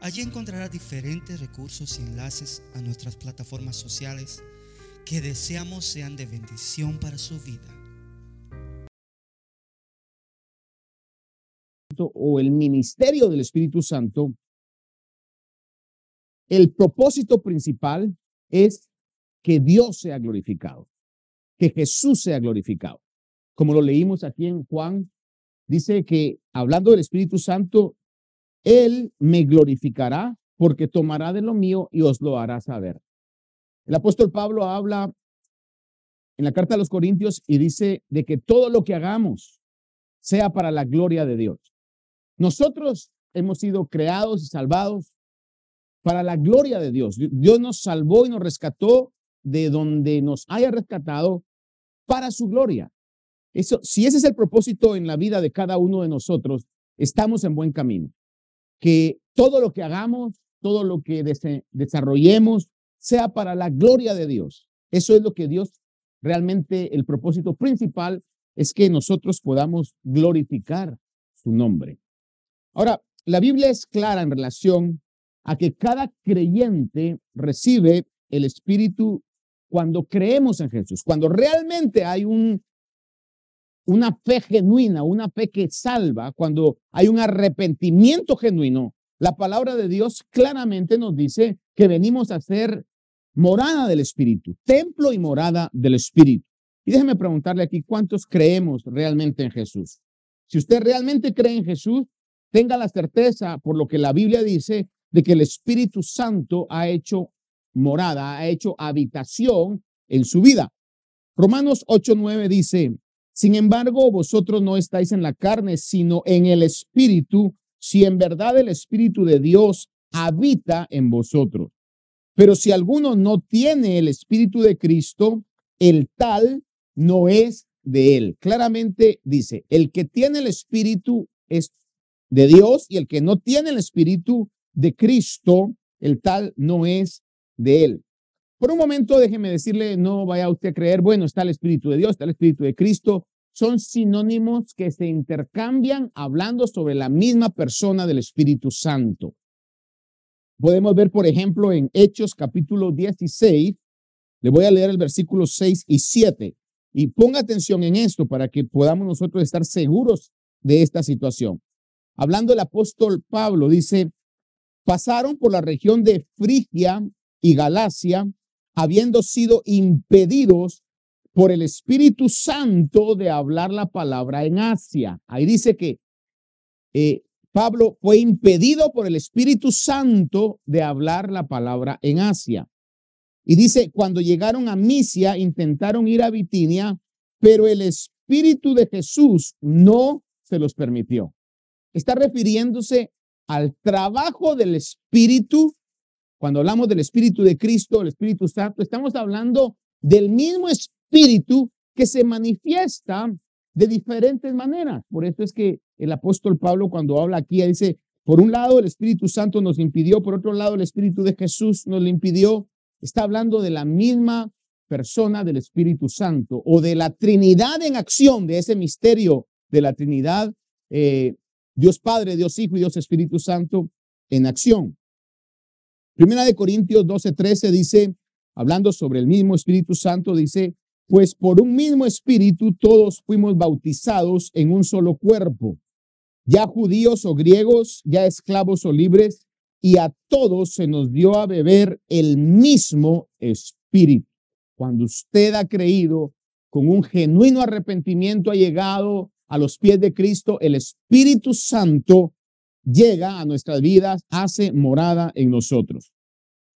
Allí encontrará diferentes recursos y enlaces a nuestras plataformas sociales que deseamos sean de bendición para su vida. O el ministerio del Espíritu Santo, el propósito principal es que Dios sea glorificado, que Jesús sea glorificado. Como lo leímos aquí en Juan, dice que hablando del Espíritu Santo, él me glorificará porque tomará de lo mío y os lo hará saber. El apóstol Pablo habla en la carta a los Corintios y dice de que todo lo que hagamos sea para la gloria de Dios. Nosotros hemos sido creados y salvados para la gloria de Dios. Dios nos salvó y nos rescató de donde nos haya rescatado para su gloria. Eso, si ese es el propósito en la vida de cada uno de nosotros, estamos en buen camino que todo lo que hagamos, todo lo que desarrollemos, sea para la gloria de Dios. Eso es lo que Dios realmente, el propósito principal es que nosotros podamos glorificar su nombre. Ahora, la Biblia es clara en relación a que cada creyente recibe el Espíritu cuando creemos en Jesús, cuando realmente hay un una fe genuina, una fe que salva, cuando hay un arrepentimiento genuino, la palabra de Dios claramente nos dice que venimos a ser morada del Espíritu, templo y morada del Espíritu. Y déjeme preguntarle aquí, ¿cuántos creemos realmente en Jesús? Si usted realmente cree en Jesús, tenga la certeza, por lo que la Biblia dice, de que el Espíritu Santo ha hecho morada, ha hecho habitación en su vida. Romanos 8:9 dice, sin embargo, vosotros no estáis en la carne, sino en el Espíritu, si en verdad el Espíritu de Dios habita en vosotros. Pero si alguno no tiene el Espíritu de Cristo, el tal no es de él. Claramente dice, el que tiene el Espíritu es de Dios y el que no tiene el Espíritu de Cristo, el tal no es de él. Por un momento, déjeme decirle, no vaya usted a creer, bueno, está el Espíritu de Dios, está el Espíritu de Cristo. Son sinónimos que se intercambian hablando sobre la misma persona del Espíritu Santo. Podemos ver, por ejemplo, en Hechos capítulo 16, le voy a leer el versículo 6 y 7. Y ponga atención en esto para que podamos nosotros estar seguros de esta situación. Hablando el apóstol Pablo, dice, pasaron por la región de Frigia y Galacia habiendo sido impedidos por el Espíritu Santo de hablar la palabra en Asia. Ahí dice que eh, Pablo fue impedido por el Espíritu Santo de hablar la palabra en Asia. Y dice, cuando llegaron a Misia, intentaron ir a Bitinia, pero el Espíritu de Jesús no se los permitió. Está refiriéndose al trabajo del Espíritu cuando hablamos del Espíritu de Cristo, el Espíritu Santo, estamos hablando del mismo Espíritu que se manifiesta de diferentes maneras. Por eso es que el apóstol Pablo cuando habla aquí dice, por un lado el Espíritu Santo nos impidió, por otro lado el Espíritu de Jesús nos lo impidió. Está hablando de la misma persona del Espíritu Santo o de la Trinidad en acción, de ese misterio de la Trinidad, eh, Dios Padre, Dios Hijo y Dios Espíritu Santo en acción. Primera de Corintios 12, 13 dice, hablando sobre el mismo Espíritu Santo, dice, pues por un mismo Espíritu todos fuimos bautizados en un solo cuerpo, ya judíos o griegos, ya esclavos o libres, y a todos se nos dio a beber el mismo Espíritu. Cuando usted ha creído con un genuino arrepentimiento, ha llegado a los pies de Cristo, el Espíritu Santo llega a nuestras vidas, hace morada en nosotros.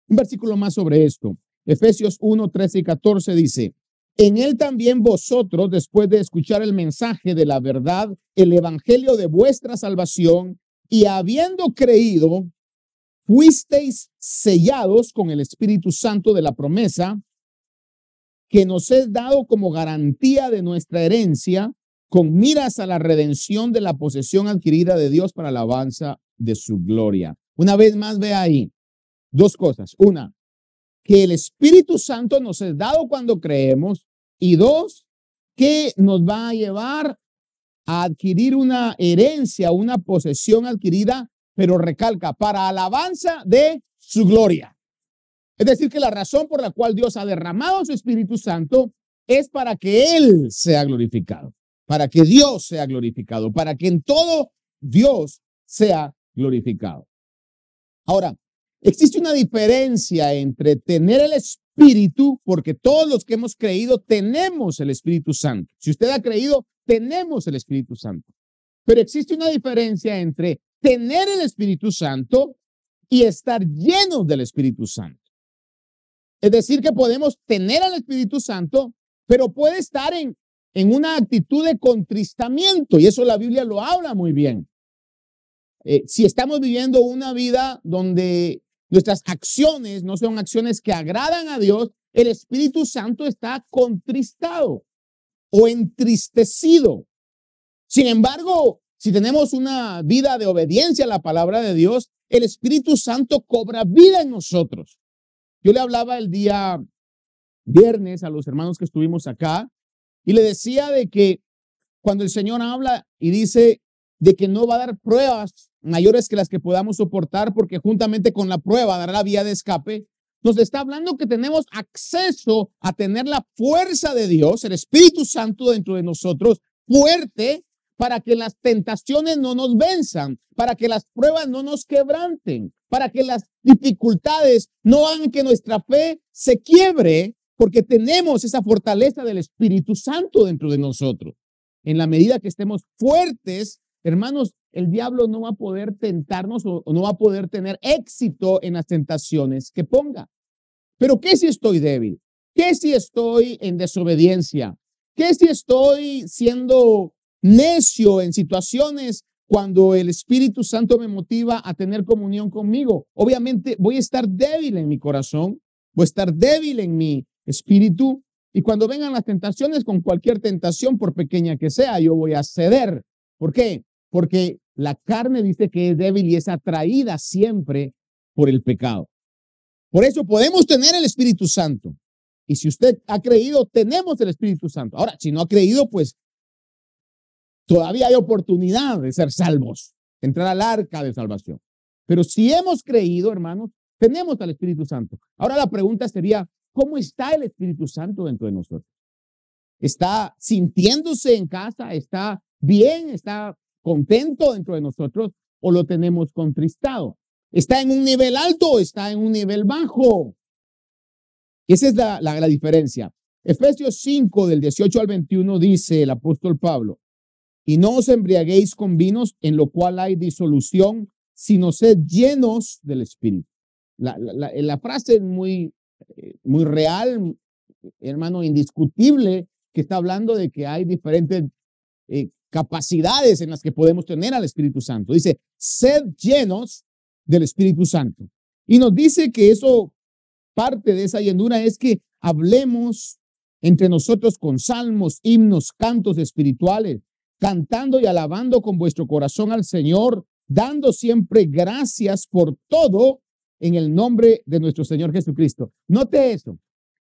Un versículo más sobre esto. Efesios 1, 13 y 14 dice, en él también vosotros, después de escuchar el mensaje de la verdad, el evangelio de vuestra salvación, y habiendo creído, fuisteis sellados con el Espíritu Santo de la promesa que nos es dado como garantía de nuestra herencia con miras a la redención de la posesión adquirida de Dios para la alabanza de su gloria. Una vez más, ve ahí dos cosas. Una, que el Espíritu Santo nos es dado cuando creemos. Y dos, que nos va a llevar a adquirir una herencia, una posesión adquirida, pero recalca, para alabanza de su gloria. Es decir, que la razón por la cual Dios ha derramado su Espíritu Santo es para que Él sea glorificado, para que Dios sea glorificado, para que en todo Dios sea glorificado. Ahora, existe una diferencia entre tener el Espíritu, porque todos los que hemos creído tenemos el Espíritu Santo. Si usted ha creído, tenemos el Espíritu Santo. Pero existe una diferencia entre tener el Espíritu Santo y estar llenos del Espíritu Santo. Es decir, que podemos tener al Espíritu Santo, pero puede estar en, en una actitud de contristamiento, y eso la Biblia lo habla muy bien. Eh, si estamos viviendo una vida donde nuestras acciones no son acciones que agradan a Dios, el Espíritu Santo está contristado o entristecido. Sin embargo, si tenemos una vida de obediencia a la palabra de Dios, el Espíritu Santo cobra vida en nosotros. Yo le hablaba el día viernes a los hermanos que estuvimos acá y le decía de que cuando el Señor habla y dice de que no va a dar pruebas mayores que las que podamos soportar porque juntamente con la prueba dará la vía de escape, nos está hablando que tenemos acceso a tener la fuerza de Dios, el Espíritu Santo dentro de nosotros, fuerte para que las tentaciones no nos venzan, para que las pruebas no nos quebranten, para que las dificultades no hagan que nuestra fe se quiebre, porque tenemos esa fortaleza del Espíritu Santo dentro de nosotros. En la medida que estemos fuertes, hermanos, el diablo no va a poder tentarnos o, no va a poder tener éxito en las tentaciones que ponga. Pero ¿qué si estoy débil? ¿Qué si estoy en desobediencia? ¿Qué si estoy siendo necio en situaciones cuando el Espíritu Santo me motiva a tener comunión conmigo. Obviamente voy a estar débil en mi corazón, voy a estar débil en mi espíritu y cuando vengan las tentaciones, con cualquier tentación, por pequeña que sea, yo voy a ceder. ¿Por qué? Porque la carne dice que es débil y es atraída siempre por el pecado. Por eso podemos tener el Espíritu Santo. Y si usted ha creído, tenemos el Espíritu Santo. Ahora, si no ha creído, pues Todavía hay oportunidad de ser salvos, entrar al arca de salvación. Pero si hemos creído, hermanos, tenemos al Espíritu Santo. Ahora la pregunta sería, ¿cómo está el Espíritu Santo dentro de nosotros? ¿Está sintiéndose en casa? ¿Está bien? ¿Está contento dentro de nosotros? ¿O lo tenemos contristado? ¿Está en un nivel alto está en un nivel bajo? Esa es la, la, diferencia. Efesios 5 del 18 al 21 dice el apóstol Pablo, y no os embriaguéis con vinos en lo cual hay disolución, sino sed llenos del Espíritu. La, la, frase es muy, muy real, hermano, indiscutible, que está hablando de que hay diferentes eh, capacidades en las que podemos tener al Espíritu Santo. Dice, sed llenos del Espíritu Santo. Y nos dice que eso, parte de esa llenura es que hablemos entre nosotros con salmos, himnos, cantos espirituales, cantando y alabando con vuestro corazón al Señor, dando siempre gracias por todo en el nombre de nuestro Señor Jesucristo. Note eso.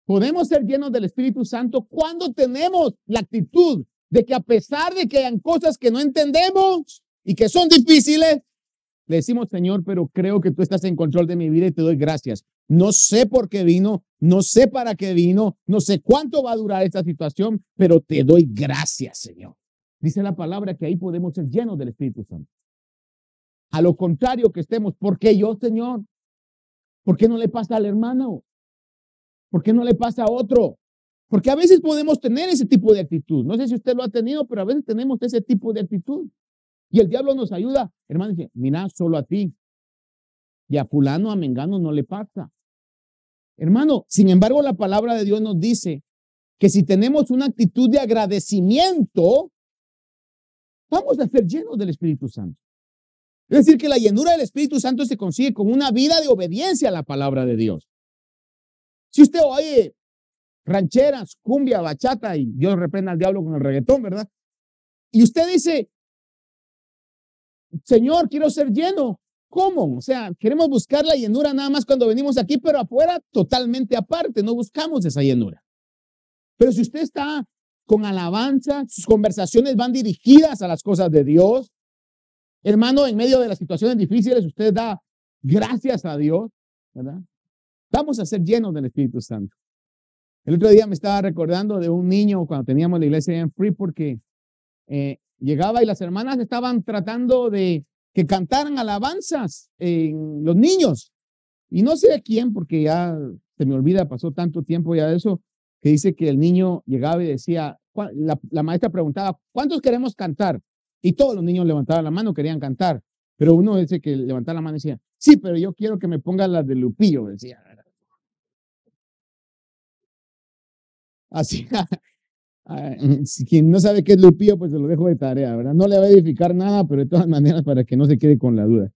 Podemos ser llenos del Espíritu Santo cuando tenemos la actitud de que a pesar de que hayan cosas que no entendemos y que son difíciles, le decimos, Señor, pero creo que tú estás en control de mi vida y te doy gracias. No sé por qué vino, no sé para qué vino, no sé cuánto va a durar esta situación, pero te doy gracias, Señor. Dice la palabra que ahí podemos ser llenos del Espíritu Santo. A lo contrario que estemos, ¿por qué yo, Señor? ¿Por qué no le pasa al hermano? ¿Por qué no le pasa a otro? Porque a veces podemos tener ese tipo de actitud. No sé si usted lo ha tenido, pero a veces tenemos ese tipo de actitud. Y el diablo nos ayuda. Hermano, dice, mira, solo a ti. Y a fulano, a mengano no le pasa. Hermano, sin embargo, la palabra de Dios nos dice que si tenemos una actitud de agradecimiento, Vamos a ser llenos del Espíritu Santo. Es decir, que la llenura del Espíritu Santo se consigue con una vida de obediencia a la palabra de Dios. Si usted oye rancheras, cumbia, bachata y Dios reprenda al diablo con el reggaetón, ¿verdad? Y usted dice, Señor, quiero ser lleno. ¿Cómo? O sea, queremos buscar la llenura nada más cuando venimos aquí, pero afuera totalmente aparte, no buscamos esa llenura. Pero si usted está con alabanza, sus conversaciones van dirigidas a las cosas de Dios, hermano, en medio de las situaciones difíciles, usted da gracias a Dios, ¿verdad? Vamos a ser llenos del Espíritu Santo. El otro día me estaba recordando de un niño cuando teníamos la iglesia en Free porque eh, llegaba y las hermanas estaban tratando de que cantaran alabanzas en los niños. Y no sé de quién, porque ya se me olvida, pasó tanto tiempo ya de eso, que dice que el niño llegaba y decía, la maestra preguntaba, ¿cuántos queremos cantar? Y todos los niños levantaban la mano, querían cantar. Pero uno dice que levantaba la mano y decía, sí, pero yo quiero que me pongan las de Lupillo, decía. Así, quien no sabe qué es Lupillo, pues se lo dejo de tarea, ¿verdad? No le va a edificar nada, pero de todas maneras para que no se quede con la duda.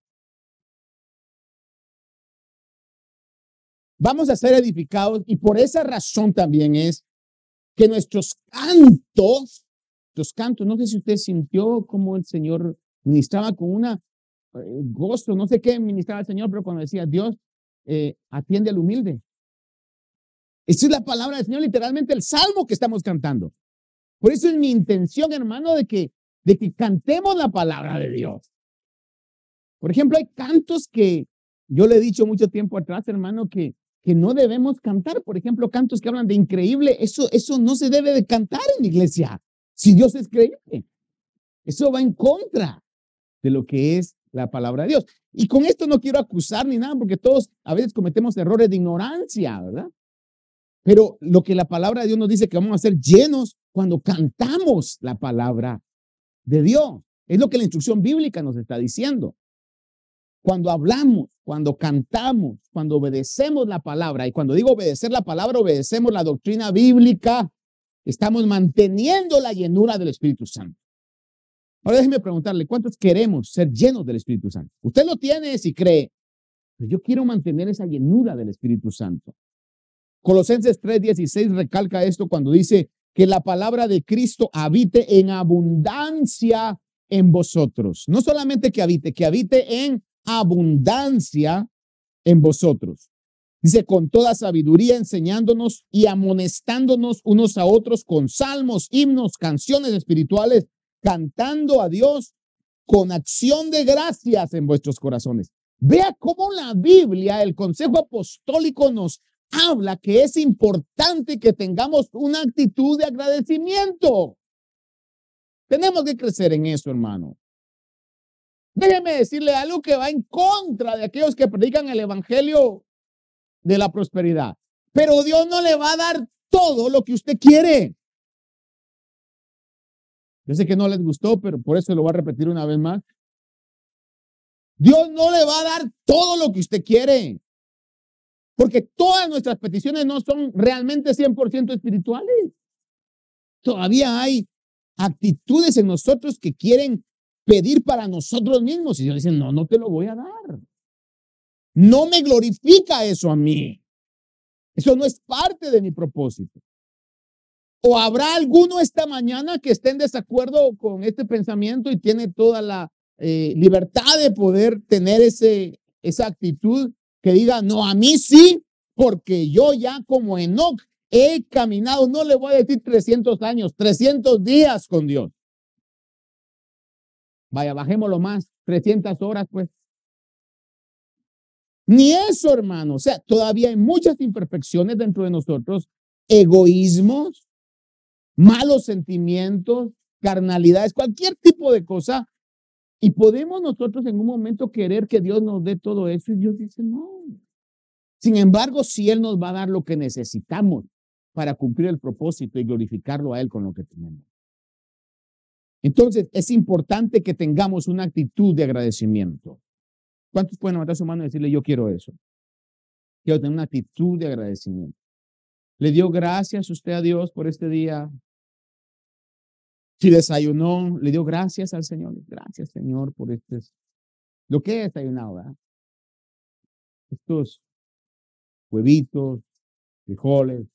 Vamos a ser edificados y por esa razón también es que nuestros cantos, los cantos, no sé si usted sintió como el Señor ministraba con una eh, gozo, no sé qué ministraba el Señor, pero cuando decía Dios eh, atiende al humilde. Esa es la palabra del Señor, literalmente el salmo que estamos cantando. Por eso es mi intención, hermano, de que, de que cantemos la palabra de Dios. Por ejemplo, hay cantos que yo le he dicho mucho tiempo atrás, hermano, que, que no debemos cantar. Por ejemplo, cantos que hablan de increíble. Eso, eso no se debe de cantar en la iglesia. Si Dios es creíble. Eso va en contra de lo que es la palabra de Dios. Y con esto no quiero acusar ni nada, porque todos a veces cometemos errores de ignorancia, ¿verdad? Pero lo que la palabra de Dios nos dice que vamos a ser llenos cuando cantamos la palabra de Dios. Es lo que la instrucción bíblica nos está diciendo. Cuando hablamos, cuando cantamos, cuando obedecemos la palabra, y cuando digo obedecer la palabra, obedecemos la doctrina bíblica, estamos manteniendo la llenura del Espíritu Santo. Ahora déjeme preguntarle, ¿cuántos queremos ser llenos del Espíritu Santo? Usted lo tiene si cree, pero yo quiero mantener esa llenura del Espíritu Santo. Colosenses 3:16 recalca esto cuando dice que la palabra de Cristo habite en abundancia en vosotros. No solamente que habite, que habite en abundancia en vosotros. Dice, con toda sabiduría enseñándonos y amonestándonos unos a otros con salmos, himnos, canciones espirituales, cantando a Dios con acción de gracias en vuestros corazones. Vea cómo la Biblia, el consejo apostólico nos habla que es importante que tengamos una actitud de agradecimiento. Tenemos que crecer en eso, hermano. Déjeme decirle algo que va en contra de aquellos que predican el evangelio de la prosperidad. Pero Dios no le va a dar todo lo que usted quiere. Yo sé que no les gustó, pero por eso lo voy a repetir una vez más. Dios no le va a dar todo lo que usted quiere. Porque todas nuestras peticiones no son realmente 100% espirituales. Todavía hay actitudes en nosotros que quieren pedir para nosotros mismos. Y Dios dice, no, no te lo voy a dar. No me glorifica eso a mí. Eso no es parte de mi propósito. ¿O habrá alguno esta mañana que esté en desacuerdo con este pensamiento y tiene toda la eh, libertad de poder tener ese, esa actitud que diga, no, a mí sí, porque yo ya como Enoch he caminado, no le voy a decir 300 años, 300 días con Dios. Vaya, bajémoslo más, 300 horas, pues. Ni eso, hermano. O sea, todavía hay muchas imperfecciones dentro de nosotros, egoísmos, malos sentimientos, carnalidades, cualquier tipo de cosa y podemos nosotros en un momento querer que Dios nos dé todo eso y Dios dice, no. Sin embargo, si Él nos va a dar lo que necesitamos para cumplir el propósito y glorificarlo a Él con lo que tenemos. Entonces, es importante que tengamos una actitud de agradecimiento. ¿Cuántos pueden levantar su mano y decirle, yo quiero eso? Quiero tener una actitud de agradecimiento. ¿Le dio gracias usted a Dios por este día? Si desayunó, le dio gracias al Señor. Gracias, Señor, por este Lo que he desayunado, ¿verdad? Estos huevitos, frijoles.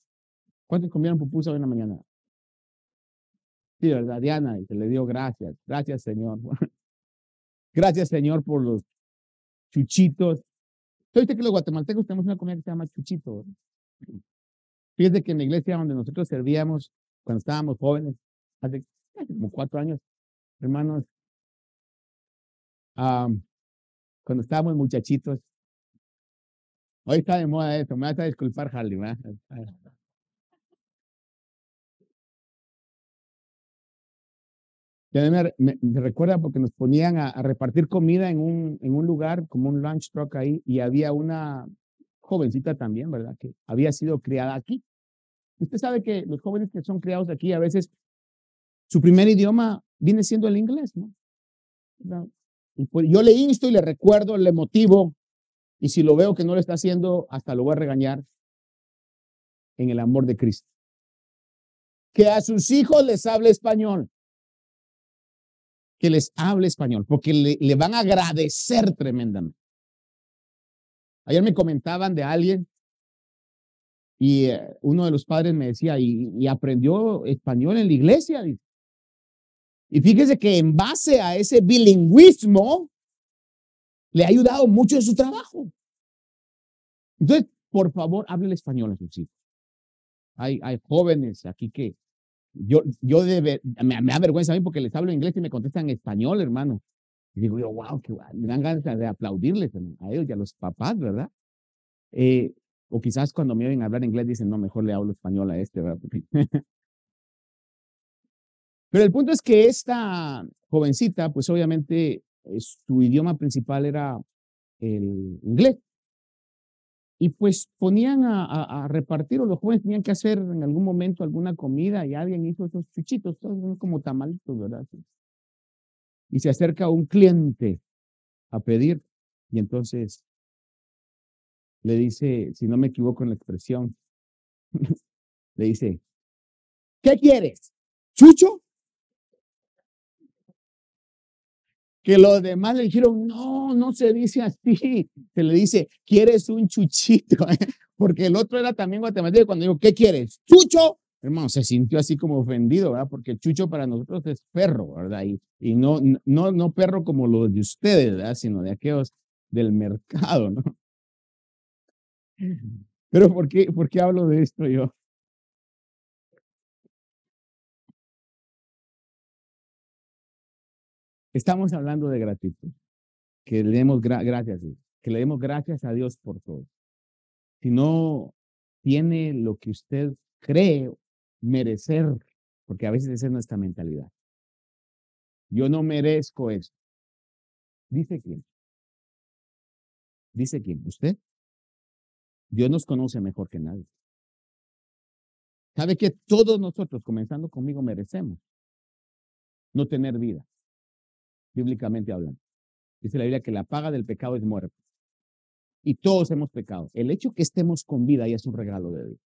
¿Cuántos comieron pupusa hoy en la mañana? Sí, ¿verdad? Diana, y se le dio gracias. Gracias, Señor. gracias, Señor, por los chuchitos. Fíjate que los guatemaltecos tenemos una comida que se llama chuchito. Fíjate que en la iglesia donde nosotros servíamos cuando estábamos jóvenes, hace como cuatro años, hermanos, cuando estábamos muchachitos, hoy está de moda esto, me vas a disculpar, Harley, Me, me, recuerda porque nos ponían a, repartir comida en un, en un lugar, como un lunch truck ahí, y había una jovencita también, ¿verdad? Que había sido criada aquí. Usted sabe que los jóvenes que son criados aquí a veces su primer idioma viene siendo el inglés, ¿no? Y pues yo le insto y le recuerdo, le motivo, y si lo veo que no lo está haciendo, hasta lo voy a regañar en el amor de Cristo. Que a sus hijos les hable español que les hable español, porque le, van a agradecer tremendamente. Ayer me comentaban de alguien y eh, uno de los padres me decía, y, aprendió español en la iglesia. Y fíjese que en base a ese bilingüismo, le ha ayudado mucho en su trabajo. Entonces, por favor, hable español a sus hijos. Hay, hay jóvenes aquí que yo, yo debe, me, da vergüenza a mí porque les hablo inglés y me contestan español, hermano. Y digo yo, wow, que me dan ganas de aplaudirles a ellos y a los papás, ¿verdad? Eh, o quizás cuando me oyen hablar inglés dicen, no, mejor le hablo español a este, ¿verdad? Pero el punto es que esta jovencita, pues obviamente eh, su idioma principal era el inglés. Y pues ponían a, repartir, o los jóvenes tenían que hacer en algún momento alguna comida y alguien hizo esos chuchitos, todos como tamalitos, ¿verdad? Y se acerca un cliente a pedir y entonces le dice, si no me equivoco en la expresión, le dice, ¿qué quieres? ¿Chucho? Que los demás le dijeron, no, no se dice así. Se le dice, ¿quieres un chuchito? Porque el otro era también guatemalteco. Cuando digo, ¿qué quieres? ¿Chucho? Hermano, se sintió así como ofendido, ¿verdad? Porque chucho para nosotros es perro, ¿verdad? Y, y no, no, no perro como los de ustedes, ¿verdad? Sino de aquellos del mercado, ¿no? Pero ¿por qué, por qué hablo de esto yo? Estamos hablando de gratitud. Que le demos gracias, que le demos gracias a Dios por todo. Si no tiene lo que usted cree merecer, porque a veces esa es nuestra mentalidad. Yo no merezco esto. ¿Dice quién? ¿Dice quién? ¿Usted? Dios nos conoce mejor que nadie. ¿Sabe que todos nosotros, comenzando conmigo, merecemos no tener vida? Bíblicamente hablando. Dice la Biblia que la paga del pecado es muerte. Y todos hemos pecado. El hecho que estemos con vida ya es un regalo de Dios.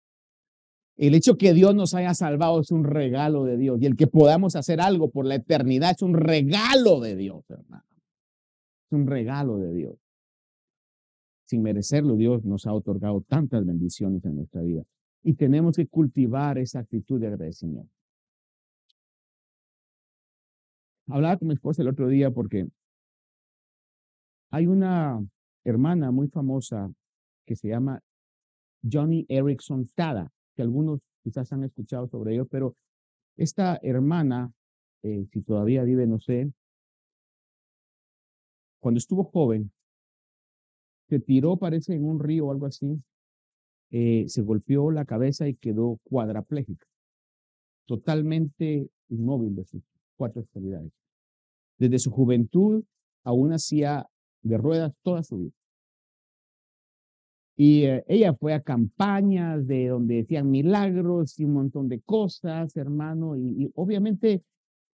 El hecho que Dios nos haya salvado es un regalo de Dios. Y el que podamos hacer algo por la eternidad es un regalo de Dios, hermano. Es un regalo de Dios. Sin merecerlo, Dios nos ha otorgado tantas bendiciones en nuestra vida. Y tenemos que cultivar esa actitud de agradecimiento. Hablaba con mi esposa el otro día porque hay una hermana muy famosa que se llama Johnny Erickson Tada, que algunos quizás han escuchado sobre ello, pero esta hermana, eh, si todavía vive, no sé, cuando estuvo joven, se tiró, parece, en un río o algo así, eh, se golpeó la cabeza y quedó cuadraplégica, totalmente inmóvil de cuatro extremidades. Desde su juventud aún hacía de ruedas toda su vida. Y eh, ella fue a campañas de donde decían milagros y un montón de cosas, hermano, y, obviamente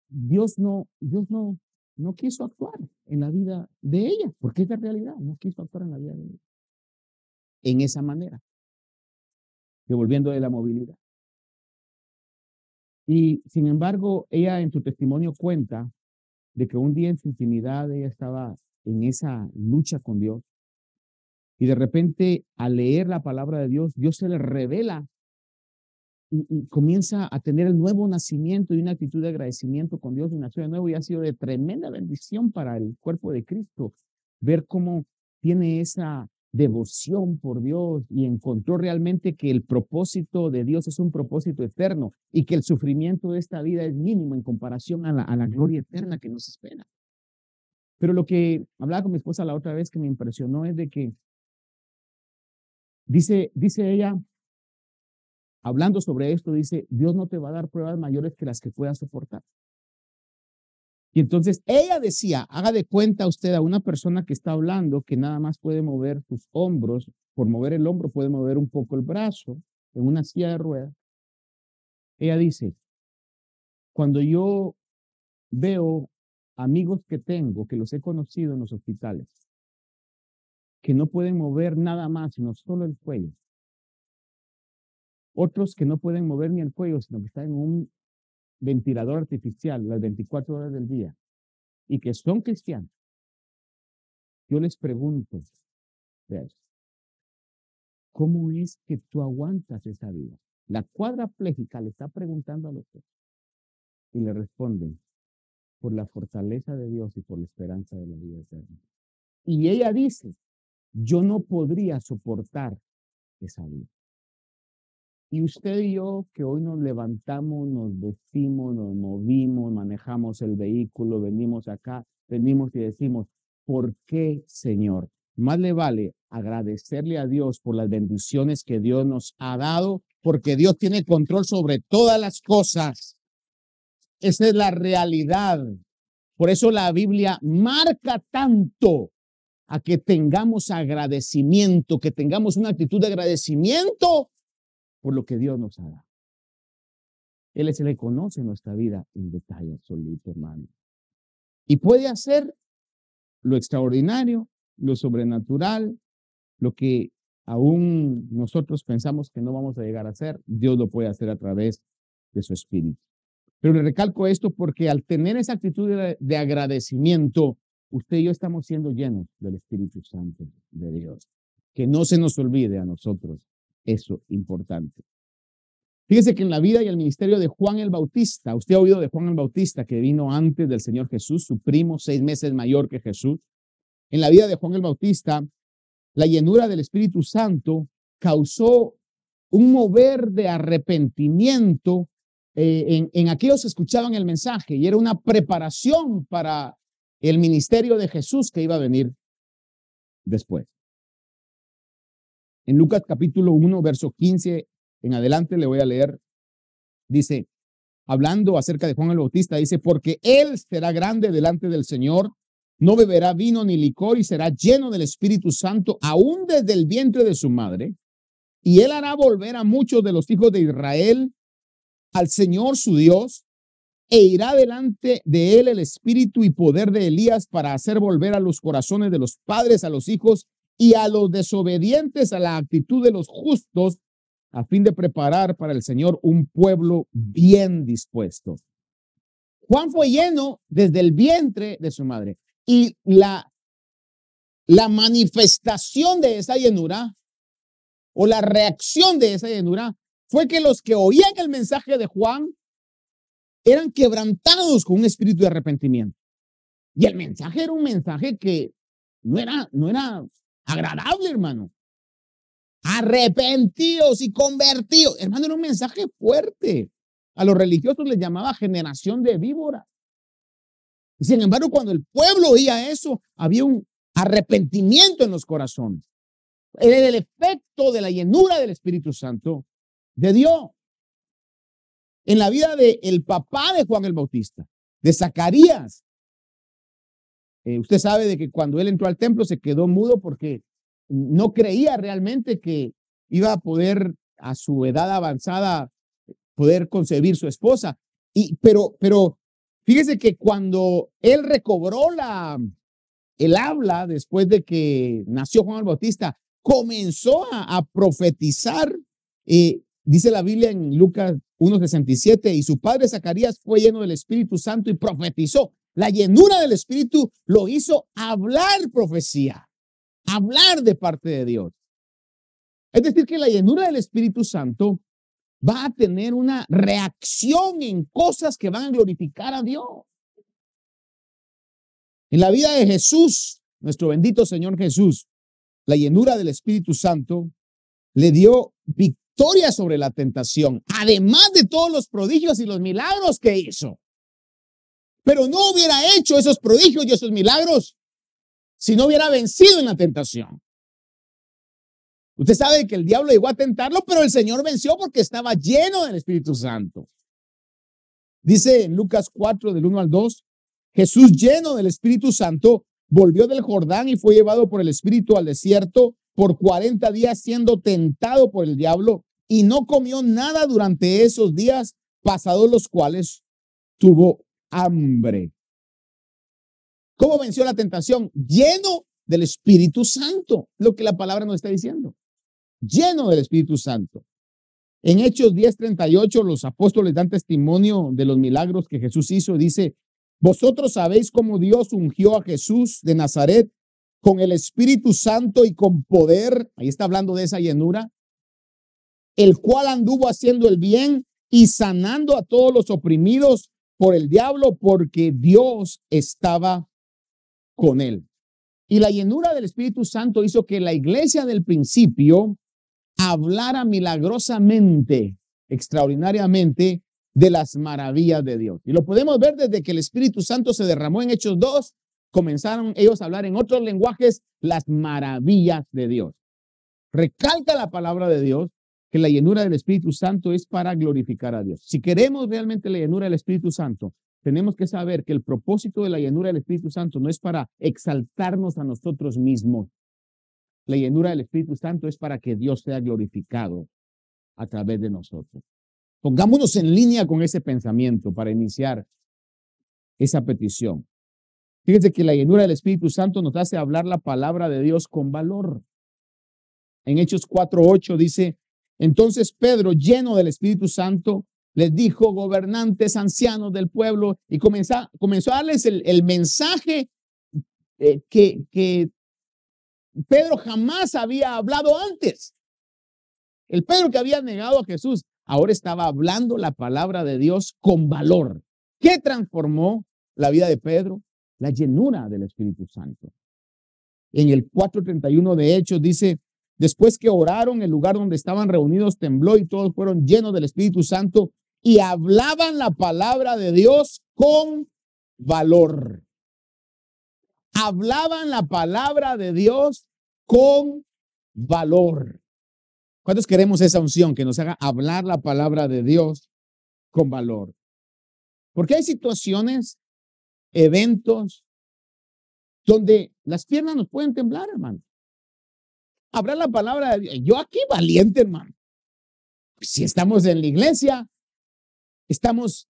Dios no, Dios no, no quiso actuar en la vida de ella, porque es la realidad, no quiso actuar en la vida de ella. En esa manera, devolviendo de la movilidad. Y sin embargo, ella en su testimonio cuenta de que un día en su intimidad ella estaba en esa lucha con Dios. Y de repente, al leer la palabra de Dios, Dios se le revela y, comienza a tener el nuevo nacimiento y una actitud de agradecimiento con Dios y nació de nuevo y ha sido de tremenda bendición para el cuerpo de Cristo ver cómo tiene esa devoción por Dios y encontró realmente que el propósito de Dios es un propósito eterno y que el sufrimiento de esta vida es mínimo en comparación a la, a la gloria eterna que nos espera. Pero lo que hablaba con mi esposa la otra vez que me impresionó es de que dice, dice ella, hablando sobre esto, dice, Dios no te va a dar pruebas mayores que las que puedas soportar. Y entonces ella decía, haga de cuenta usted a una persona que está hablando que nada más puede mover sus hombros, por mover el hombro puede mover un poco el brazo en una silla de ruedas. Ella dice, cuando yo veo amigos que tengo, que los he conocido en los hospitales, que no pueden mover nada más, sino solo el cuello. Otros que no pueden mover ni el cuello, sino que están en un ventilador artificial las 24 horas del día y que son cristianos, yo les pregunto, ¿cómo es que tú aguantas esa vida? La cuadraplégica le está preguntando a los y le responden, por la fortaleza de Dios y por la esperanza de la vida eterna. Y ella dice, yo no podría soportar esa vida. Y usted y yo que hoy nos levantamos, nos vestimos, nos movimos, manejamos el vehículo, venimos acá, venimos y decimos, ¿por qué, Señor? Más le vale agradecerle a Dios por las bendiciones que Dios nos ha dado, porque Dios tiene control sobre todas las cosas. Esa es la realidad. Por eso la Biblia marca tanto a que tengamos agradecimiento, que tengamos una actitud de agradecimiento por lo que Dios nos ha. Él es el que conoce nuestra vida en detalle absoluto, hermano. Y puede hacer lo extraordinario, lo sobrenatural, lo que aún nosotros pensamos que no vamos a llegar a hacer, Dios lo puede hacer a través de su espíritu. Pero le recalco esto porque al tener esa actitud de agradecimiento, usted y yo estamos siendo llenos del Espíritu Santo de Dios. Que no se nos olvide a nosotros eso importante. Fíjese que en la vida y el ministerio de Juan el Bautista, usted ha oído de Juan el Bautista que vino antes del Señor Jesús, su primo, seis meses mayor que Jesús. En la vida de Juan el Bautista, la llenura del Espíritu Santo causó un mover de arrepentimiento eh, en, en aquellos que escuchaban el mensaje y era una preparación para el ministerio de Jesús que iba a venir después. En Lucas capítulo 1, verso 15 en adelante le voy a leer. Dice, hablando acerca de Juan el Bautista, dice, porque él será grande delante del Señor, no beberá vino ni licor y será lleno del Espíritu Santo aún desde el vientre de su madre. Y él hará volver a muchos de los hijos de Israel al Señor su Dios e irá delante de él el espíritu y poder de Elías para hacer volver a los corazones de los padres a los hijos y a los desobedientes a la actitud de los justos, a fin de preparar para el Señor un pueblo bien dispuesto. Juan fue lleno desde el vientre de su madre y la, la manifestación de esa llenura o la reacción de esa llenura fue que los que oían el mensaje de Juan eran quebrantados con un espíritu de arrepentimiento. Y el mensaje era un mensaje que no era, no era agradable, hermano. Arrepentidos y convertidos. Hermano, era un mensaje fuerte. A los religiosos les llamaba generación de víboras. Y sin embargo, cuando el pueblo oía eso, había un arrepentimiento en los corazones. Era el efecto de la llenura del Espíritu Santo de Dios. En la vida del el papá de Juan el Bautista, de Zacarías, eh, usted sabe de que cuando él entró al templo se quedó mudo porque no creía realmente que iba a poder a su edad avanzada poder concebir su esposa. Y, pero, pero fíjese que cuando él recobró la, el habla después de que nació Juan el Bautista, comenzó a, profetizar. Eh, dice la Biblia en Lucas 1.67, y su padre Zacarías fue lleno del Espíritu Santo y profetizó. La llenura del Espíritu lo hizo hablar profecía, hablar de parte de Dios. Es decir, que la llenura del Espíritu Santo va a tener una reacción en cosas que van a glorificar a Dios. En la vida de Jesús, nuestro bendito Señor Jesús, la llenura del Espíritu Santo le dio victoria sobre la tentación, además de todos los prodigios y los milagros que hizo. Pero no hubiera hecho esos prodigios y esos milagros si no hubiera vencido en la tentación. Usted sabe que el diablo llegó a tentarlo, pero el Señor venció porque estaba lleno del Espíritu Santo. Dice en Lucas 4, del 1 al 2, Jesús lleno del Espíritu Santo volvió del Jordán y fue llevado por el Espíritu al desierto por 40 días siendo tentado por el diablo y no comió nada durante esos días, pasados los cuales tuvo hambre. ¿Cómo venció la tentación? Lleno del Espíritu Santo, lo que la palabra nos está diciendo. Lleno del Espíritu Santo. En Hechos 10:38 los apóstoles dan testimonio de los milagros que Jesús hizo. Dice, vosotros sabéis cómo Dios ungió a Jesús de Nazaret con el Espíritu Santo y con poder. Ahí está hablando de esa llenura. El cual anduvo haciendo el bien y sanando a todos los oprimidos por el diablo porque Dios estaba con él. Y la llenura del Espíritu Santo hizo que la iglesia del principio hablara milagrosamente, extraordinariamente, de las maravillas de Dios. Y lo podemos ver desde que el Espíritu Santo se derramó en Hechos 2, comenzaron ellos a hablar en otros lenguajes las maravillas de Dios. Recalca la palabra de Dios que la llenura del Espíritu Santo es para glorificar a Dios. Si queremos realmente la llenura del Espíritu Santo, tenemos que saber que el propósito de la llenura del Espíritu Santo no es para exaltarnos a nosotros mismos. La llenura del Espíritu Santo es para que Dios sea glorificado a través de nosotros. Pongámonos en línea con ese pensamiento para iniciar esa petición. Fíjense que la llenura del Espíritu Santo nos hace hablar la palabra de Dios con valor. En Hechos 4.8 dice, entonces Pedro, lleno del Espíritu Santo, les dijo, gobernantes, ancianos del pueblo, y comenzó, a darles el, mensaje eh, que, que Pedro jamás había hablado antes. El Pedro que había negado a Jesús, ahora estaba hablando la palabra de Dios con valor. ¿Qué transformó la vida de Pedro? La llenura del Espíritu Santo. En el 4.31 de Hechos dice, después que oraron, el lugar donde estaban reunidos tembló y todos fueron llenos del Espíritu Santo y hablaban la palabra de Dios con valor. Hablaban la palabra de Dios con valor. ¿Cuántos queremos esa unción que nos haga hablar la palabra de Dios con valor? Porque hay situaciones, eventos, donde las piernas nos pueden temblar, hermano. Hablar la palabra de Dios. Yo aquí valiente, hermano. Si estamos en la iglesia, estamos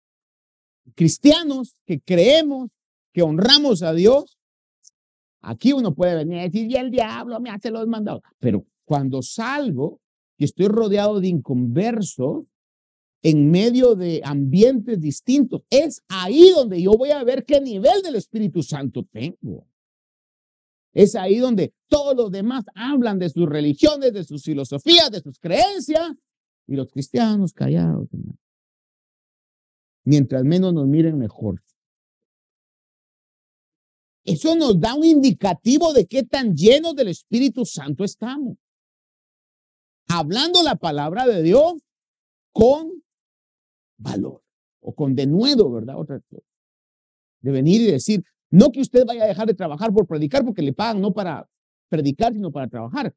cristianos que creemos, que honramos a Dios, aquí uno puede venir a decir, y el diablo me hace los mandados. Pero cuando salgo y estoy rodeado de inconversos, en medio de ambientes distintos, es ahí donde yo voy a ver qué nivel del Espíritu Santo tengo. Es ahí donde todos los demás hablan de sus religiones, de sus filosofías, de sus creencias, y los cristianos callados. Mientras menos nos miren, mejor. Eso nos da un indicativo de qué tan llenos del Espíritu Santo estamos hablando la palabra de Dios con valor o con denuedo, ¿verdad? Otra cosa. De venir y decir, no que usted vaya a dejar de trabajar por predicar, porque le pagan no para predicar, sino para trabajar.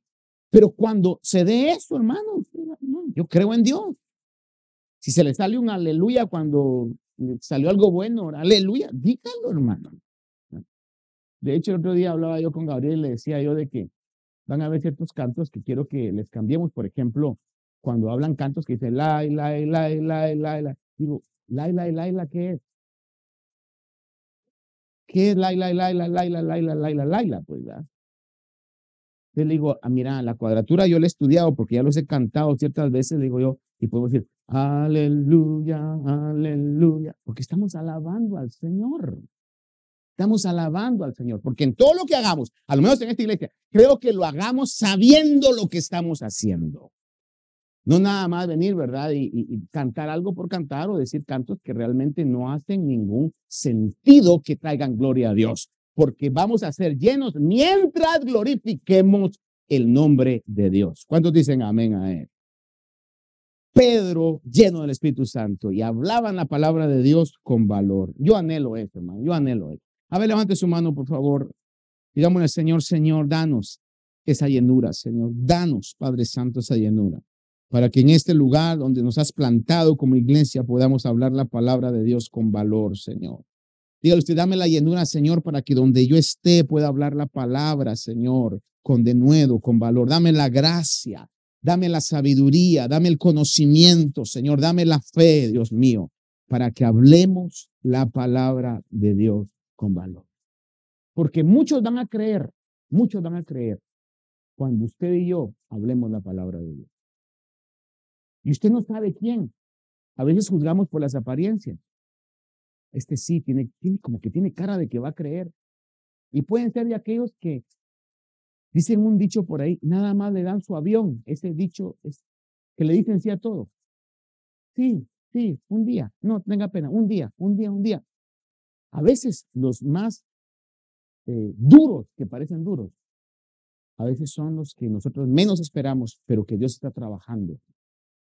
Pero cuando se dé eso, hermano, yo creo en Dios. Si se le sale un aleluya cuando salió algo bueno, aleluya, dígalo, hermano. De hecho, el otro día hablaba yo con Gabriel y le decía yo de que van a haber ciertos cantos que quiero que les cambiemos. Por ejemplo, cuando hablan cantos que dicen la, la, la, la, la, la, digo, la, la, la, la, ¿qué es? ¿Qué es Laila, Laila, Laila, Laila, Laila, Laila? Pues, ¿verdad? Le digo, ah, mira, la cuadratura yo la he estudiado porque ya los he cantado ciertas veces, le digo yo, y podemos decir, aleluya, aleluya, porque estamos alabando al Señor. Estamos alabando al Señor, porque en todo lo que hagamos, a lo menos en esta iglesia, creo que lo hagamos sabiendo lo que estamos haciendo. No nada más venir, ¿verdad? Y, cantar algo por cantar o decir cantos que realmente no hacen ningún sentido que traigan gloria a Dios, porque vamos a ser llenos mientras glorifiquemos el nombre de Dios. ¿Cuántos dicen amén a él? Pedro lleno del Espíritu Santo y hablaban la palabra de Dios con valor. Yo anhelo eso, hermano, yo anhelo eso. A ver, levante su mano, por favor. Digámosle, Señor, Señor, danos esa llenura, Señor. Danos, Padre Santo, esa llenura. Para que en este lugar donde nos has plantado como iglesia podamos hablar la palabra de Dios con valor, Señor. Dígale usted, dame la llenura, Señor, para que donde yo esté pueda hablar la palabra, Señor, con denuedo, con valor. Dame la gracia, dame la sabiduría, dame el conocimiento, Señor, dame la fe, Dios mío, para que hablemos la palabra de Dios con valor. Porque muchos van a creer, muchos van a creer cuando usted y yo hablemos la palabra de Dios. Y usted no sabe quién. A veces juzgamos por las apariencias. Este sí, tiene, tiene como que tiene cara de que va a creer. Y pueden ser de aquellos que dicen un dicho por ahí, nada más le dan su avión. Ese dicho es que le dicen sí a todo. Sí, sí, un día. No, tenga pena, un día, un día, un día. A veces los más eh, duros, que parecen duros, a veces son los que nosotros menos esperamos, pero que Dios está trabajando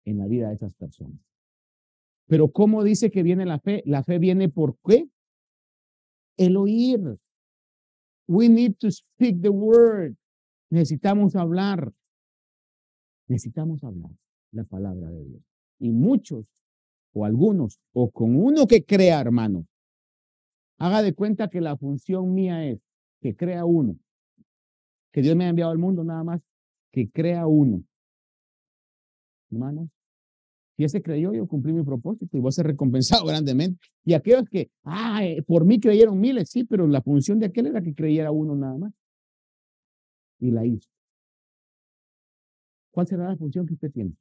en la vida de esas personas. Pero ¿cómo dice que viene la fe? La fe viene por qué? El oír. We need to speak the word. Necesitamos hablar. Necesitamos hablar la palabra de Dios. Y muchos, o algunos, o con uno que crea, hermano, Haga de cuenta que la función mía es que crea uno. Que Dios me ha enviado al mundo nada más que crea uno. Hermanos, si ese creyó, yo cumplí mi propósito y voy a ser recompensado grandemente. Y aquellos que, ah, por mí creyeron miles, sí, pero la función de aquel era que creyera uno nada más. Y la hizo. ¿Cuál será la función que usted tiene?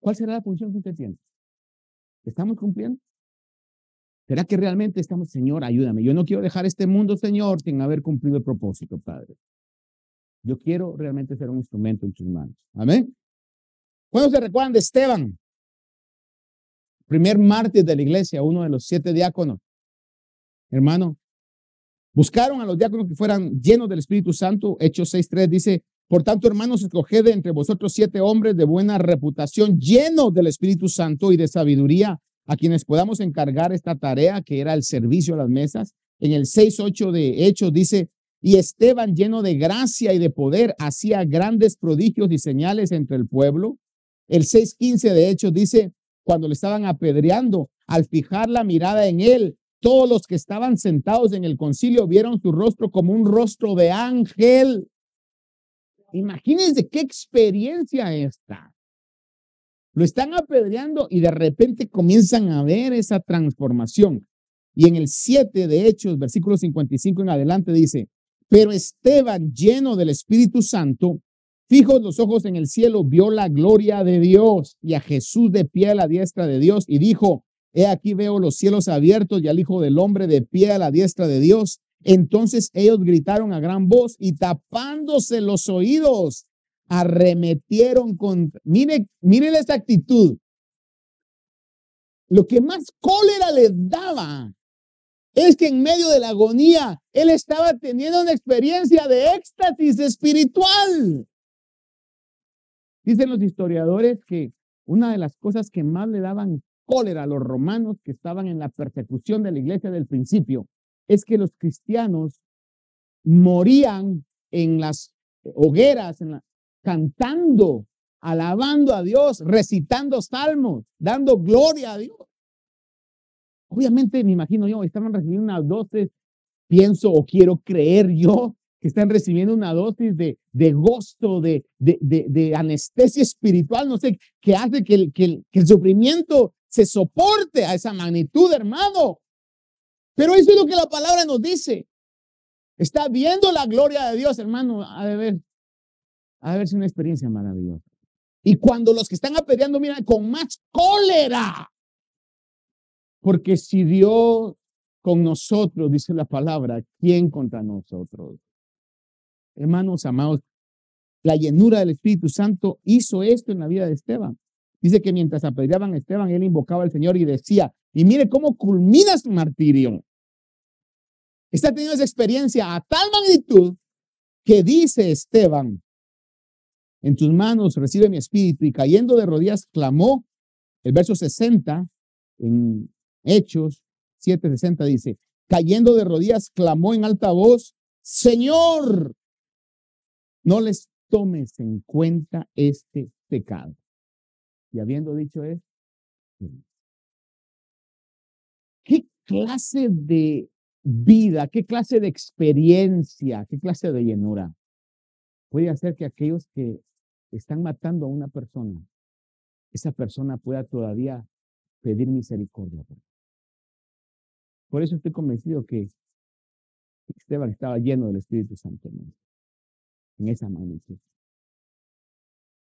¿Cuál será la función que usted tiene? ¿Estamos cumpliendo? ¿Será que realmente estamos, Señor, ayúdame? Yo no quiero dejar este mundo, Señor, sin haber cumplido el propósito, Padre. Yo quiero realmente ser un instrumento en tus manos. Amén. ¿Cuándo se recuerdan de Esteban? Primer mártir de la iglesia, uno de los siete diáconos. Hermano, buscaron a los diáconos que fueran llenos del Espíritu Santo. Hechos 6.3 dice, por tanto, hermanos, escoged entre vosotros siete hombres de buena reputación, llenos del Espíritu Santo y de sabiduría, a quienes podamos encargar esta tarea que era el servicio a las mesas. En el 6.8 de Hechos dice, y Esteban lleno de gracia y de poder hacía grandes prodigios y señales entre el pueblo. El 6.15 de Hechos dice, cuando le estaban apedreando, al fijar la mirada en él, todos los que estaban sentados en el concilio vieron su rostro como un rostro de ángel. Imagínense qué experiencia esta. Lo están apedreando y de repente comienzan a ver esa transformación. Y en el 7 de Hechos, versículo 55 en adelante dice, pero Esteban, lleno del Espíritu Santo, fijos los ojos en el cielo, vio la gloria de Dios y a Jesús de pie a la diestra de Dios y dijo, he aquí veo los cielos abiertos y al Hijo del Hombre de pie a la diestra de Dios. Entonces ellos gritaron a gran voz y tapándose los oídos, arremetieron contra. Mire, mire esa actitud. Lo que más cólera les daba es que en medio de la agonía él estaba teniendo una experiencia de éxtasis espiritual. Dicen los historiadores que una de las cosas que más le daban cólera a los romanos que estaban en la persecución de la iglesia del principio es que los cristianos morían en las hogueras, cantando, alabando a Dios, recitando salmos, dando gloria a Dios. Obviamente, me imagino yo, estaban recibiendo una dosis, pienso o quiero creer yo, que están recibiendo una dosis de, de gozo, de, de, de, anestesia espiritual, no sé, que hace que el, que, que el sufrimiento se soporte a esa magnitud, hermano. Pero eso es lo que la palabra nos dice. Está viendo la gloria de Dios, hermano. A ver, a ver una experiencia maravillosa. Y cuando los que están apedreando miran con más cólera, porque si Dios con nosotros, dice la palabra, ¿quién contra nosotros? Hermanos amados, la llenura del Espíritu Santo hizo esto en la vida de Esteban. Dice que mientras apedreaban a Esteban, él invocaba al Señor y decía, y mire cómo culmina su martirio. Está teniendo esa experiencia a tal magnitud que dice Esteban, en tus manos recibe mi espíritu y cayendo de rodillas clamó, el verso 60 en Hechos 7:60 dice, cayendo de rodillas clamó en alta voz, Señor, no les tomes en cuenta este pecado. Y habiendo dicho esto, ¿qué clase de vida, qué clase de experiencia, qué clase de llenura puede hacer que aquellos que están matando a una persona, esa persona pueda todavía pedir misericordia? Por eso estoy convencido que Esteban estaba lleno del Espíritu Santo en esa magnitud.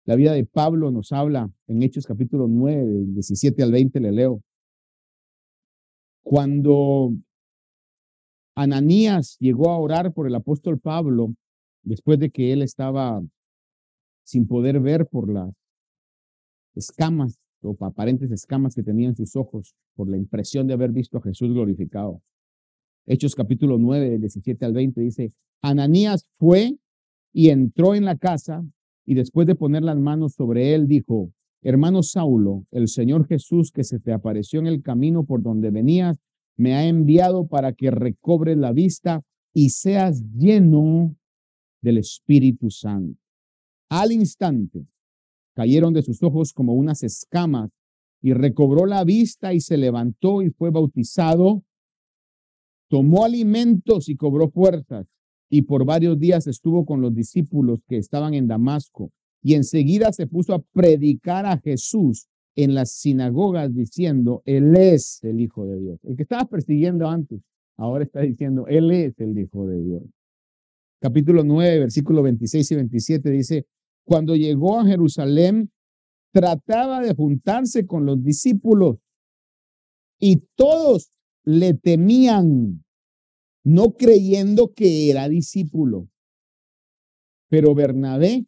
La vida de Pablo nos habla en Hechos capítulo 9, del 17 al 20, le leo. Cuando Ananías llegó a orar por el apóstol Pablo, después de que él estaba sin poder ver por las escamas o aparentes escamas que tenía en sus ojos, por la impresión de haber visto a Jesús glorificado. Hechos capítulo 9, del 17 al 20 dice, Ananías fue y entró en la casa y después de poner las manos sobre él, dijo, hermano Saulo, el Señor Jesús que se te apareció en el camino por donde venías, me ha enviado para que recobres la vista y seas lleno del Espíritu Santo. Al instante cayeron de sus ojos como unas escamas y recobró la vista y se levantó y fue bautizado, tomó alimentos y cobró fuerzas y por varios días estuvo con los discípulos que estaban en Damasco y enseguida se puso a predicar a Jesús en las sinagogas diciendo, Él es el Hijo de Dios. El que estaba persiguiendo antes, ahora está diciendo, Él es el Hijo de Dios. Capítulo 9, versículo 26 y 27 dice, cuando llegó a Jerusalén, trataba de juntarse con los discípulos y todos le temían no creyendo que era discípulo. Pero Bernabé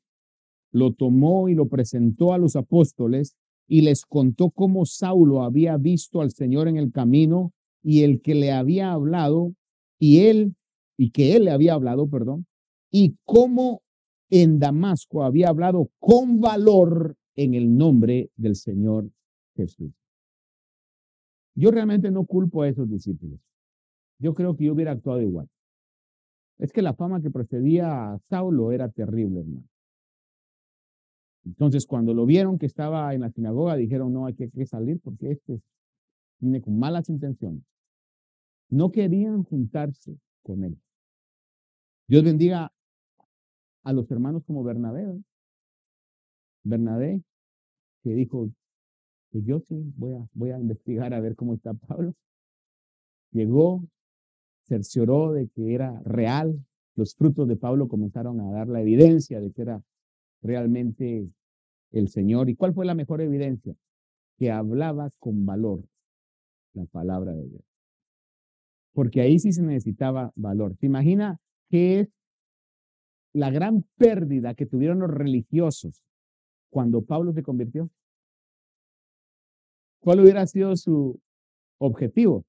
lo tomó y lo presentó a los apóstoles y les contó cómo Saulo había visto al Señor en el camino y el que le había hablado y él y que él le había hablado, perdón, y cómo en Damasco había hablado con valor en el nombre del Señor Jesús. Yo realmente no culpo a esos discípulos yo creo que yo hubiera actuado igual. Es que la fama que precedía a Saulo era terrible, hermano. Entonces, cuando lo vieron que estaba en la sinagoga, dijeron, no, hay que, que salir porque este viene con malas intenciones. No querían juntarse con él. Dios bendiga a los hermanos como Bernabé. ¿eh? Bernabé, que dijo, pues yo sí, voy a, voy a investigar a ver cómo está Pablo. Llegó, cercioró de que era real. Los frutos de Pablo comenzaron a dar la evidencia de que era realmente el Señor. ¿Y cuál fue la mejor evidencia? Que hablaba con valor la palabra de Dios. Porque ahí sí se necesitaba valor. ¿Te imaginas qué es la gran pérdida que tuvieron los religiosos cuando Pablo se convirtió? ¿Cuál hubiera sido su objetivo?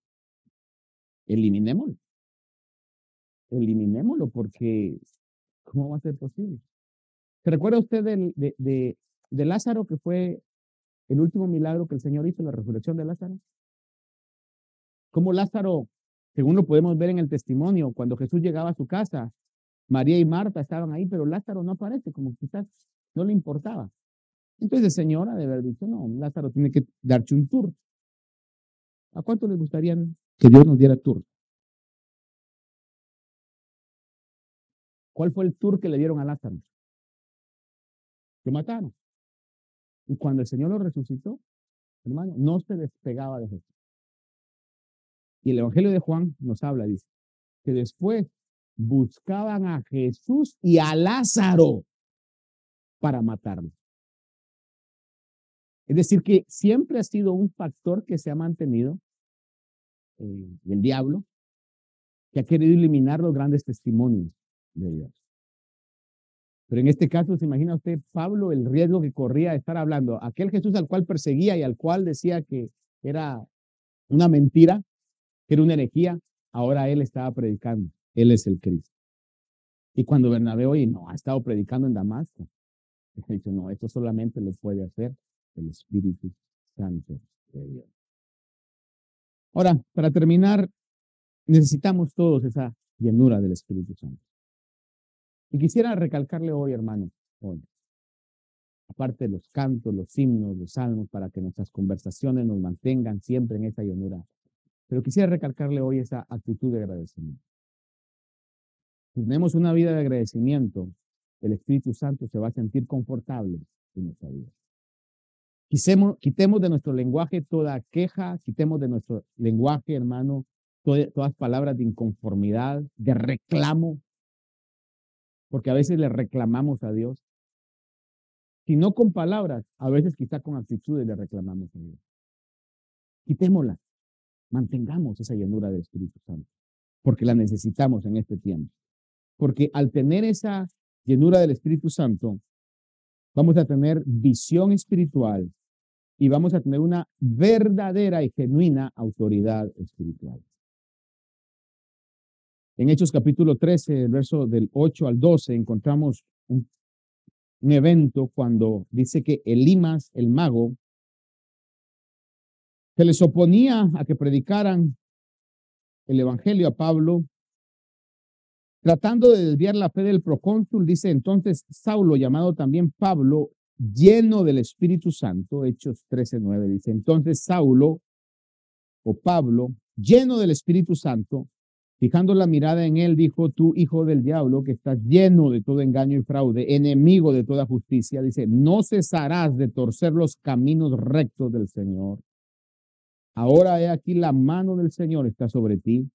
Eliminémoslo eliminémoslo porque ¿cómo va a ser posible? ¿Se recuerda usted de, de Lázaro que fue el último milagro que el Señor hizo, la resurrección de Lázaro? ¿Cómo Lázaro, según lo podemos ver en el testimonio, cuando Jesús llegaba a su casa, María y Marta estaban ahí, pero Lázaro no aparece, como quizás no le importaba. Entonces, señora, de haber dicho, no, Lázaro tiene que darse un tour. ¿A cuánto le gustaría que Dios nos diera tour? ¿Cuál fue el tour que le dieron a Lázaro? Lo mataron. Y cuando el Señor lo resucitó, hermano, no se despegaba de Jesús. Y el Evangelio de Juan nos habla, dice, que después buscaban a Jesús y a Lázaro para matarlo. Es decir, que siempre ha sido un factor que se ha mantenido, eh, el diablo, que ha querido eliminar los grandes testimonios de Dios. Pero en este caso, ¿se imagina usted, Pablo, el riesgo que corría de estar hablando? Aquel Jesús al cual perseguía y al cual decía que era una mentira, que era una herejía, ahora él estaba predicando. Él es el Cristo. Y cuando Bernabé hoy no ha estado predicando en Damasco, dicho, no, esto solamente lo puede hacer el Espíritu Santo de Dios. Ahora, para terminar, necesitamos todos esa llenura del Espíritu Santo. Y quisiera recalcarle hoy, hermano, hoy, aparte de los cantos, los himnos, los salmos, para que nuestras conversaciones nos mantengan siempre en esa llenura, pero quisiera recalcarle hoy esa actitud de agradecimiento. Si tenemos una vida de agradecimiento, el Espíritu Santo se va a sentir confortable en nuestra vida. Quitemos, de nuestro lenguaje toda queja, quitemos de nuestro lenguaje, hermano, todas palabras de inconformidad, de reclamo, porque a veces le reclamamos a Dios. Si no con palabras, a veces quizá con actitudes le reclamamos a Dios. Quitémosla, mantengamos esa llenura del Espíritu Santo, porque la necesitamos en este tiempo. Porque al tener esa llenura del Espíritu Santo, vamos a tener visión espiritual y vamos a tener una verdadera y genuina autoridad espiritual. En Hechos capítulo 13, el verso del 8 al 12, encontramos un, evento cuando dice que Elimas, el mago, se les oponía a que predicaran el evangelio a Pablo, tratando de desviar la fe del procónsul, dice entonces Saulo, llamado también Pablo, lleno del Espíritu Santo, Hechos 13, 9, dice, entonces Saulo o Pablo, lleno del Espíritu Santo, Fijando la mirada en él, dijo, tú, hijo del diablo, que estás lleno de todo engaño y fraude, enemigo de toda justicia, dice, no cesarás de torcer los caminos rectos del Señor. Ahora he aquí la mano del Señor está sobre ti,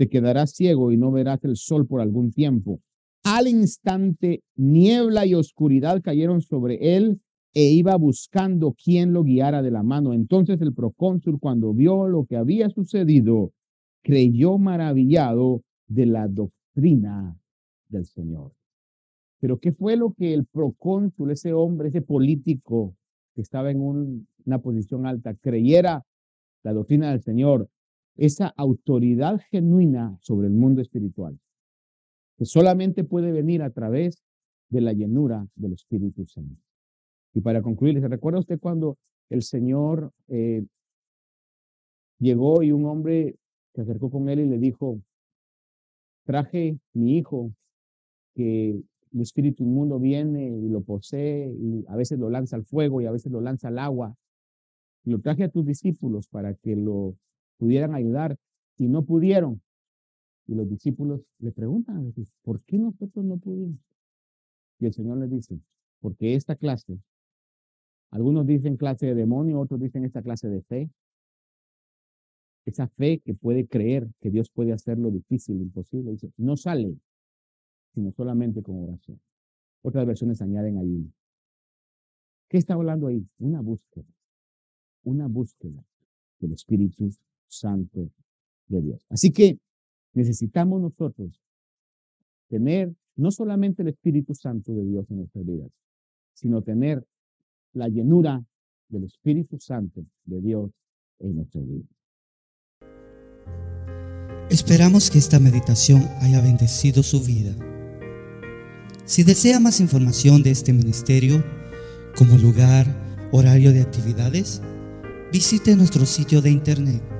te quedarás ciego y no verás el sol por algún tiempo. Al instante, niebla y oscuridad cayeron sobre él e iba buscando quien lo guiara de la mano. Entonces el procónsul, cuando vio lo que había sucedido, creyó maravillado de la doctrina del Señor. Pero ¿qué fue lo que el procónsul, ese hombre, ese político que estaba en una posición alta, creyera la doctrina del Señor? Esa autoridad genuina sobre el mundo espiritual, que solamente puede venir a través de la llenura del Espíritu Santo. Y para concluir, ¿se recuerda usted cuando el Señor eh, llegó y un hombre se acercó con él y le dijo, traje mi hijo, que el espíritu inmundo viene y lo posee y a veces lo lanza al fuego y a veces lo lanza al agua. Y lo traje a tus discípulos para que lo pudieran ayudar y no pudieron. Y los discípulos le preguntan a Jesús, ¿por qué nosotros no pudimos? Y el Señor les dice, porque esta clase, algunos dicen clase de demonio, otros dicen esta clase de fe, esa fe que puede creer que Dios puede hacer lo difícil, imposible, no sale, sino solamente con oración. Otras versiones añaden ahí. ¿Qué está hablando ahí? Una búsqueda, una búsqueda del Espíritu Santo de Dios. Así que necesitamos nosotros tener no solamente el Espíritu Santo de Dios en nuestras vidas, sino tener la llenura del Espíritu Santo de Dios en nuestras vidas. Esperamos que esta meditación haya bendecido su vida. Si desea más información de este ministerio, como lugar, horario de actividades, visite nuestro sitio de internet.